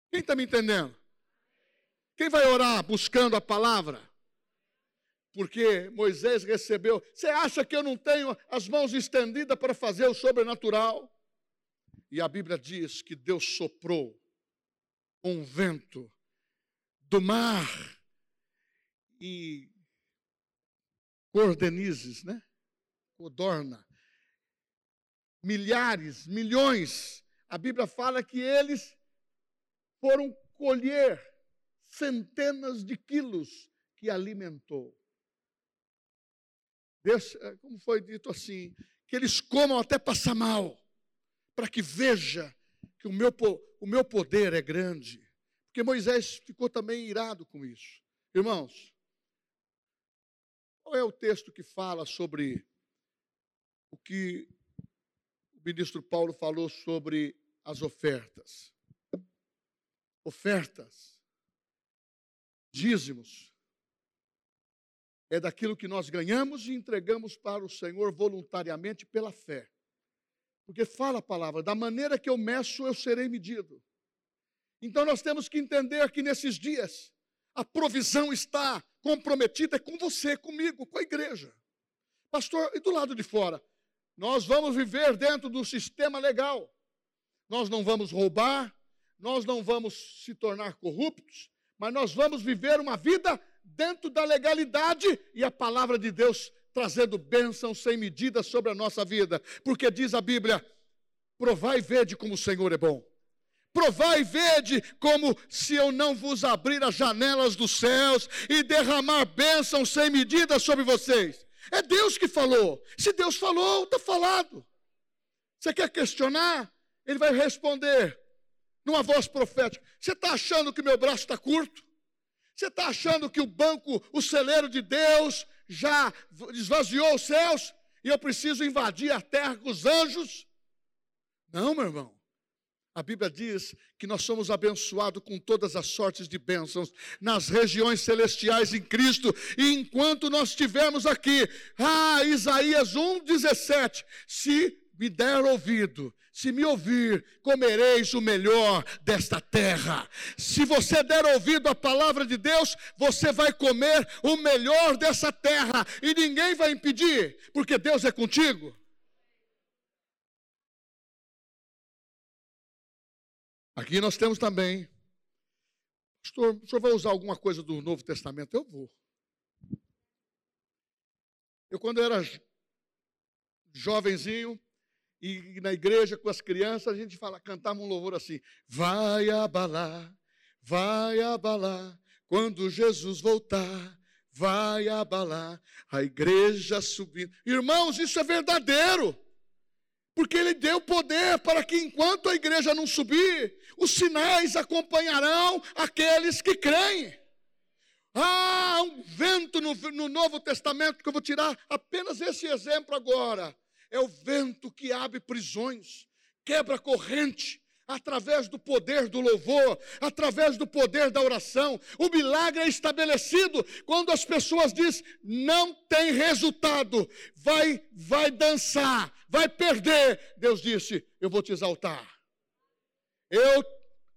Quem está me entendendo? Quem vai orar buscando a palavra? Porque Moisés recebeu. Você acha que eu não tenho as mãos estendidas para fazer o sobrenatural? E a Bíblia diz que Deus soprou um vento do mar e Cordenizes, né? Codorna. Milhares, milhões. A Bíblia fala que eles foram colher centenas de quilos que alimentou. É, como foi dito assim, que eles comam até passar mal, para que veja que o meu, o meu poder é grande. Porque Moisés ficou também irado com isso. Irmãos, qual é o texto que fala sobre o que o ministro Paulo falou sobre as ofertas? Ofertas, dízimos. é daquilo que nós ganhamos e entregamos para o Senhor voluntariamente pela fé. Porque fala a palavra, da maneira que eu meço, eu serei medido. Então nós temos que entender que nesses dias a provisão está comprometida com você, comigo, com a igreja. Pastor, e do lado de fora? Nós vamos viver dentro do sistema legal. Nós não vamos roubar, nós não vamos se tornar corruptos, mas nós vamos viver uma vida dentro da legalidade e a palavra de Deus trazendo bênção sem medida sobre a nossa vida, porque diz a Bíblia: provai e vede como o Senhor é bom. Provai e vede como se eu não vos abrir as janelas dos céus e derramar bênção sem medida sobre vocês. É Deus que falou. Se Deus falou, está falado. Você quer questionar? Ele vai responder numa voz profética. Você está achando que meu braço está curto? Você está achando que o banco, o celeiro de Deus, já esvaziou os céus e eu preciso invadir a terra com os anjos? Não, meu irmão. A Bíblia diz que nós somos abençoados com todas as sortes de bênçãos nas regiões celestiais em Cristo, e enquanto nós estivermos aqui, ah, Isaías 1,17: se me der ouvido, se me ouvir, comereis o melhor desta terra. Se você der ouvido à palavra de Deus, você vai comer o melhor dessa terra e ninguém vai impedir, porque Deus é contigo. Aqui nós temos também. Pastor, o senhor vai usar alguma coisa do Novo Testamento? Eu vou. Eu, quando era jovenzinho, e na igreja com as crianças, a gente fala, cantava um louvor assim: Vai abalar, vai abalar, quando Jesus voltar, vai abalar a igreja subindo. Irmãos, isso é verdadeiro. Porque ele deu poder para que enquanto a igreja não subir, os sinais acompanharão aqueles que creem. Ah, um vento no, no Novo Testamento, que eu vou tirar apenas esse exemplo agora. É o vento que abre prisões, quebra corrente, através do poder do louvor, através do poder da oração. O milagre é estabelecido quando as pessoas dizem: não tem resultado, vai, vai dançar, vai perder. Deus disse: Eu vou te exaltar. Eu,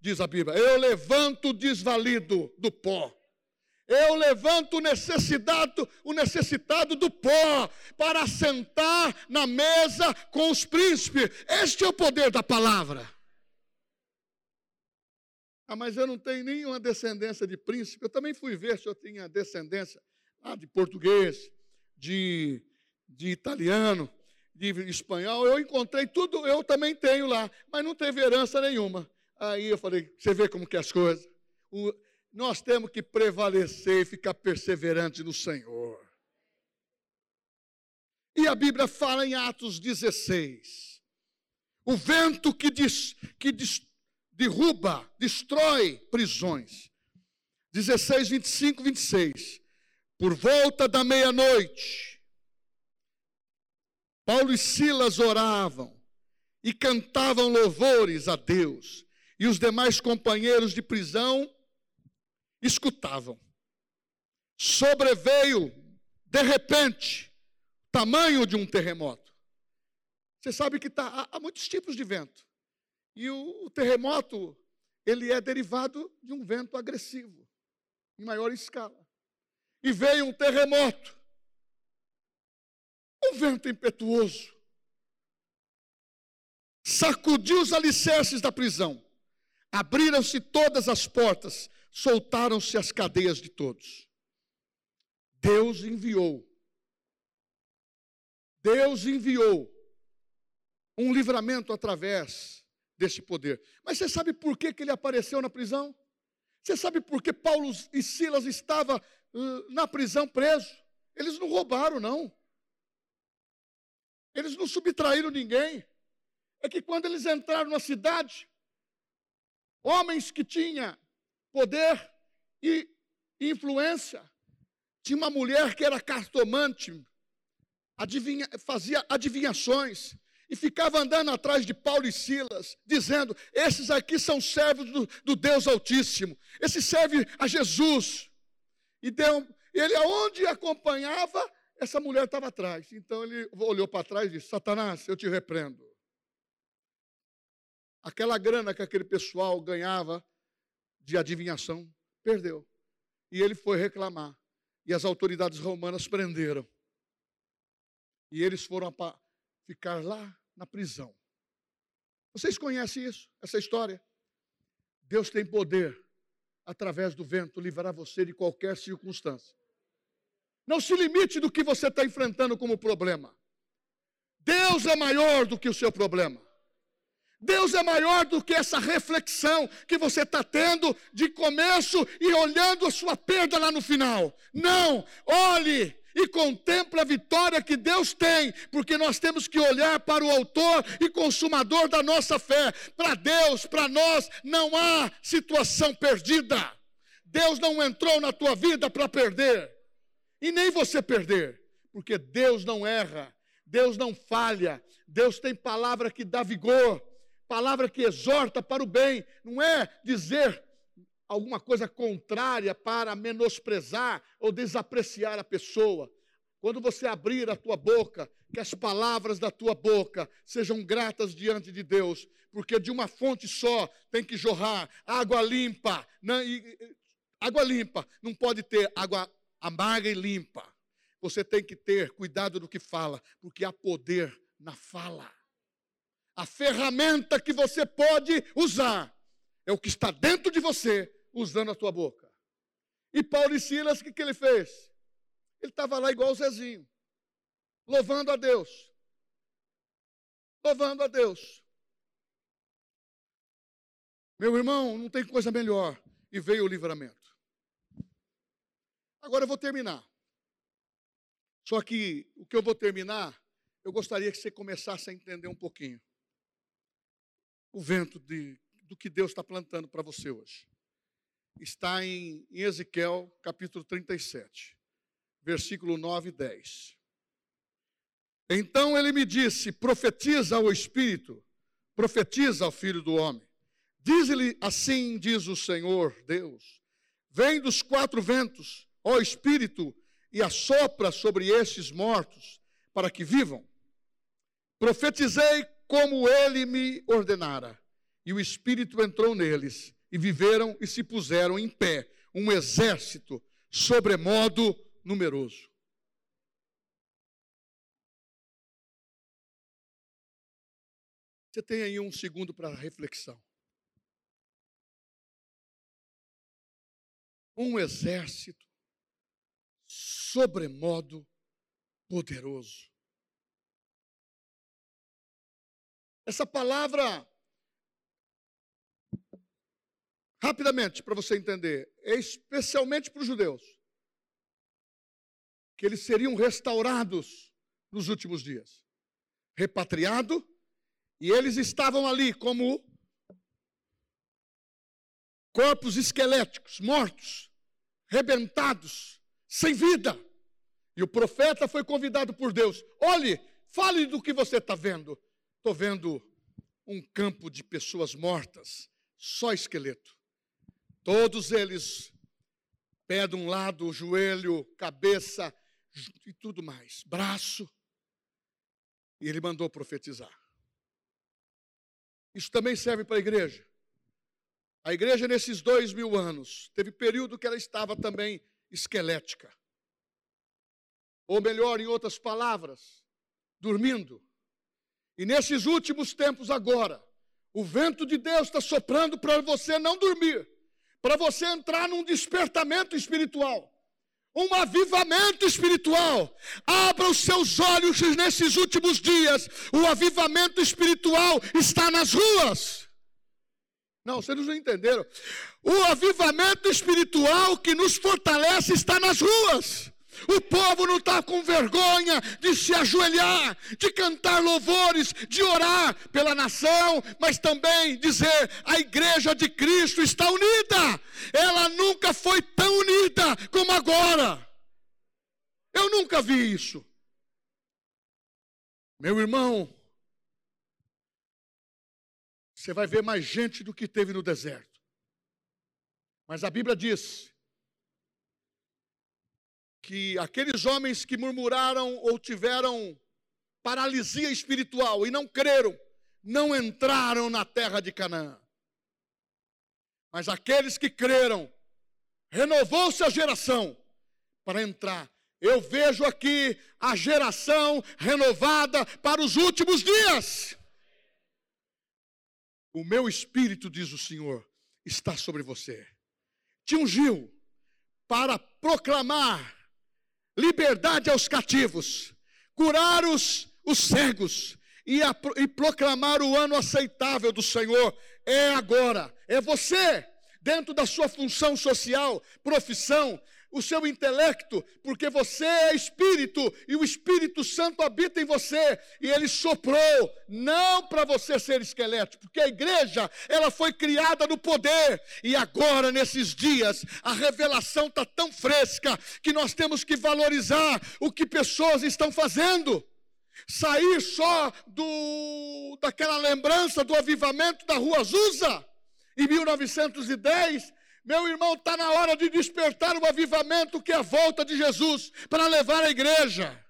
diz a Bíblia, eu levanto o desvalido do pó. Eu levanto o necessitado, o necessitado do pó para sentar na mesa com os príncipes. Este é o poder da palavra. Ah, mas eu não tenho nenhuma descendência de príncipe. Eu também fui ver se eu tinha descendência ah, de português, de, de italiano, de espanhol, eu encontrei tudo, eu também tenho lá, mas não teve herança nenhuma. Aí eu falei, você vê como que é as coisas. O, nós temos que prevalecer e ficar perseverante no Senhor. E a Bíblia fala em Atos 16. O vento que, que derruba, destrói prisões. 16, 25, 26. Por volta da meia-noite, Paulo e Silas oravam e cantavam louvores a Deus, e os demais companheiros de prisão escutavam. Sobreveio, de repente, tamanho de um terremoto. Você sabe que tá, há, muitos tipos de vento. E o, o terremoto, ele é derivado de um vento agressivo, em maior escala. E veio um terremoto um vento impetuoso sacudiu os alicerces da prisão, abriram-se todas as portas, soltaram-se as cadeias de todos. Deus enviou, Deus enviou um livramento através desse poder. Mas você sabe por que, que ele apareceu na prisão? Você sabe por que Paulo e Silas estavam na prisão preso? Eles não roubaram, não. Eles não subtraíram ninguém. É que quando eles entraram na cidade, homens que tinham poder e influência, tinha uma mulher que era cartomante, adivinha, fazia adivinhações, e ficava andando atrás de Paulo e Silas, dizendo: Esses aqui são servos do, do Deus Altíssimo, esse serve a Jesus. E deu, ele aonde acompanhava, essa mulher estava atrás. Então ele olhou para trás e disse: Satanás, eu te repreendo. Aquela grana que aquele pessoal ganhava de adivinhação, perdeu. E ele foi reclamar. E as autoridades romanas prenderam. E eles foram ficar lá na prisão. Vocês conhecem isso, essa história? Deus tem poder, através do vento, livrar você de qualquer circunstância. Não se limite do que você está enfrentando como problema. Deus é maior do que o seu problema. Deus é maior do que essa reflexão que você está tendo de começo e olhando a sua perda lá no final. Não, olhe e contemple a vitória que Deus tem, porque nós temos que olhar para o Autor e Consumador da nossa fé. Para Deus, para nós, não há situação perdida. Deus não entrou na tua vida para perder, e nem você perder, porque Deus não erra, Deus não falha, Deus tem palavra que dá vigor palavra que exorta para o bem, não é dizer alguma coisa contrária para menosprezar ou desapreciar a pessoa. Quando você abrir a tua boca, que as palavras da tua boca sejam gratas diante de Deus, porque de uma fonte só tem que jorrar água limpa. Não, e, água limpa, não pode ter água amarga e limpa. Você tem que ter cuidado do que fala, porque há poder na fala. A ferramenta que você pode usar é o que está dentro de você, usando a tua boca. E Paulo e Silas, o que, que ele fez? Ele estava lá igual o Zezinho, louvando a Deus. Louvando a Deus. Meu irmão, não tem coisa melhor. E veio o livramento. Agora eu vou terminar. Só que o que eu vou terminar, eu gostaria que você começasse a entender um pouquinho o vento de, do que Deus está plantando para você hoje. Está em, em Ezequiel capítulo 37, versículo 9 e 10. Então ele me disse: profetiza ao Espírito, profetiza ao Filho do Homem. Diz-lhe assim: diz o Senhor Deus: Vem dos quatro ventos, ó Espírito, e assopra sobre estes mortos, para que vivam. Profetizei como ele me ordenara. E o Espírito entrou neles, e viveram e se puseram em pé, um exército sobremodo numeroso. Você tem aí um segundo para reflexão. Um exército sobremodo poderoso. Essa palavra, rapidamente, para você entender, é especialmente para os judeus, que eles seriam restaurados nos últimos dias. Repatriado, e eles estavam ali como corpos esqueléticos, mortos, rebentados, sem vida. E o profeta foi convidado por Deus: olhe, fale do que você está vendo. Estou vendo um campo de pessoas mortas, só esqueleto. Todos eles, pé de um lado, joelho, cabeça e tudo mais, braço. E ele mandou profetizar. Isso também serve para a igreja. A igreja, nesses dois mil anos, teve período que ela estava também esquelética. Ou melhor, em outras palavras, dormindo. E nesses últimos tempos agora, o vento de Deus está soprando para você não dormir, para você entrar num despertamento espiritual, um avivamento espiritual. Abra os seus olhos nesses últimos dias. O avivamento espiritual está nas ruas. Não, vocês não entenderam. O avivamento espiritual que nos fortalece está nas ruas. O povo não está com vergonha de se ajoelhar, de cantar louvores, de orar pela nação, mas também dizer: a igreja de Cristo está unida. Ela nunca foi tão unida como agora. Eu nunca vi isso. Meu irmão, você vai ver mais gente do que teve no deserto. Mas a Bíblia diz que aqueles homens que murmuraram ou tiveram paralisia espiritual e não creram, não entraram na terra de Canaã. Mas aqueles que creram, renovou-se a geração para entrar. Eu vejo aqui a geração renovada para os últimos dias. O meu espírito, diz o Senhor, está sobre você. Te ungiu para proclamar liberdade aos cativos, curar os, os cegos e, a, e proclamar o ano aceitável do Senhor. É agora, é você, dentro da sua função social, profissão, o seu intelecto, porque você é espírito e o Espírito Santo habita em você e ele soprou, não para você ser esqueleto, porque a igreja, ela foi criada no poder e agora nesses dias a revelação está tão fresca que nós temos que valorizar o que pessoas estão fazendo. Sair só do daquela lembrança do avivamento da Rua Azusa em 1910 meu irmão, está na hora de despertar o avivamento que é a volta de Jesus para levar a igreja.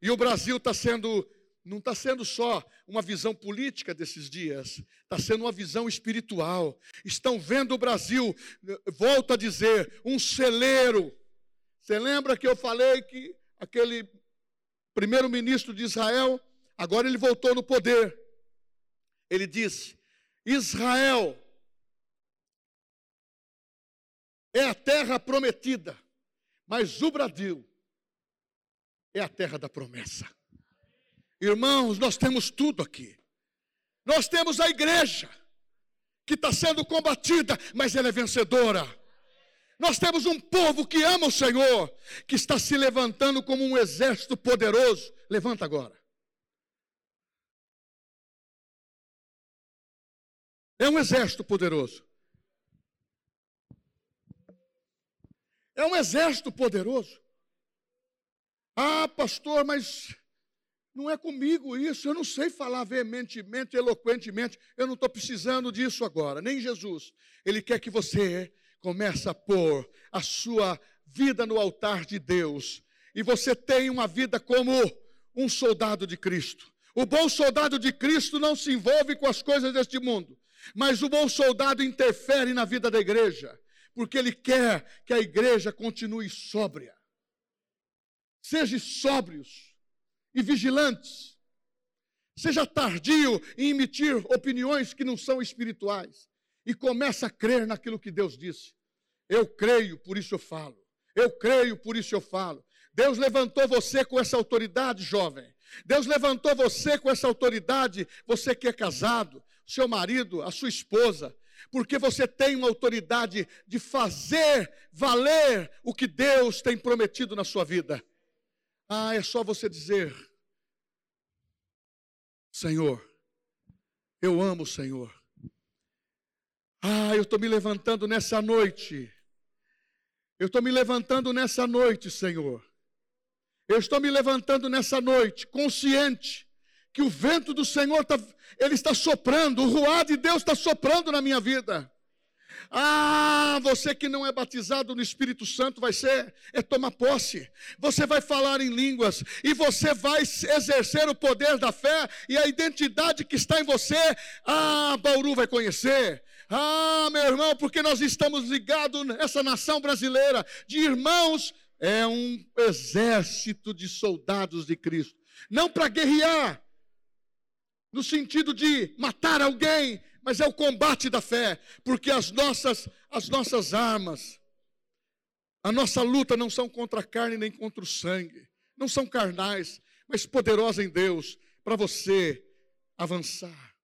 E o Brasil está sendo, não está sendo só uma visão política desses dias, está sendo uma visão espiritual. Estão vendo o Brasil, volto a dizer, um celeiro. Você lembra que eu falei que aquele primeiro-ministro de Israel, agora ele voltou no poder. Ele disse: Israel é a terra prometida, mas o Brasil é a terra da promessa. Irmãos, nós temos tudo aqui. Nós temos a igreja, que está sendo combatida, mas ela é vencedora. Nós temos um povo que ama o Senhor, que está se levantando como um exército poderoso. Levanta agora. É um exército poderoso. É um exército poderoso. Ah, pastor, mas não é comigo isso. Eu não sei falar veementemente, eloquentemente. Eu não estou precisando disso agora, nem Jesus. Ele quer que você comece a pôr a sua vida no altar de Deus. E você tenha uma vida como um soldado de Cristo. O bom soldado de Cristo não se envolve com as coisas deste mundo, mas o bom soldado interfere na vida da igreja porque Ele quer que a igreja continue sóbria. Seja sóbrios e vigilantes. Seja tardio em emitir opiniões que não são espirituais. E comece a crer naquilo que Deus disse. Eu creio, por isso eu falo. Eu creio, por isso eu falo. Deus levantou você com essa autoridade, jovem. Deus levantou você com essa autoridade, você que é casado, seu marido, a sua esposa porque você tem uma autoridade de fazer valer o que Deus tem prometido na sua vida. Ah, é só você dizer: Senhor, eu amo o Senhor. Ah, eu estou me levantando nessa noite. Eu estou me levantando nessa noite, Senhor. Eu estou me levantando nessa noite, consciente que o vento do Senhor está ele está soprando, o ruar de Deus está soprando na minha vida. Ah, você que não é batizado no Espírito Santo vai ser, é tomar posse. Você vai falar em línguas e você vai exercer o poder da fé e a identidade que está em você. Ah, Bauru vai conhecer. Ah, meu irmão, porque nós estamos ligados nessa nação brasileira de irmãos, é um exército de soldados de Cristo. Não para guerrear, no sentido de matar alguém, mas é o combate da fé, porque as nossas, as nossas armas, a nossa luta não são contra a carne nem contra o sangue, não são carnais, mas poderosas em Deus para você avançar.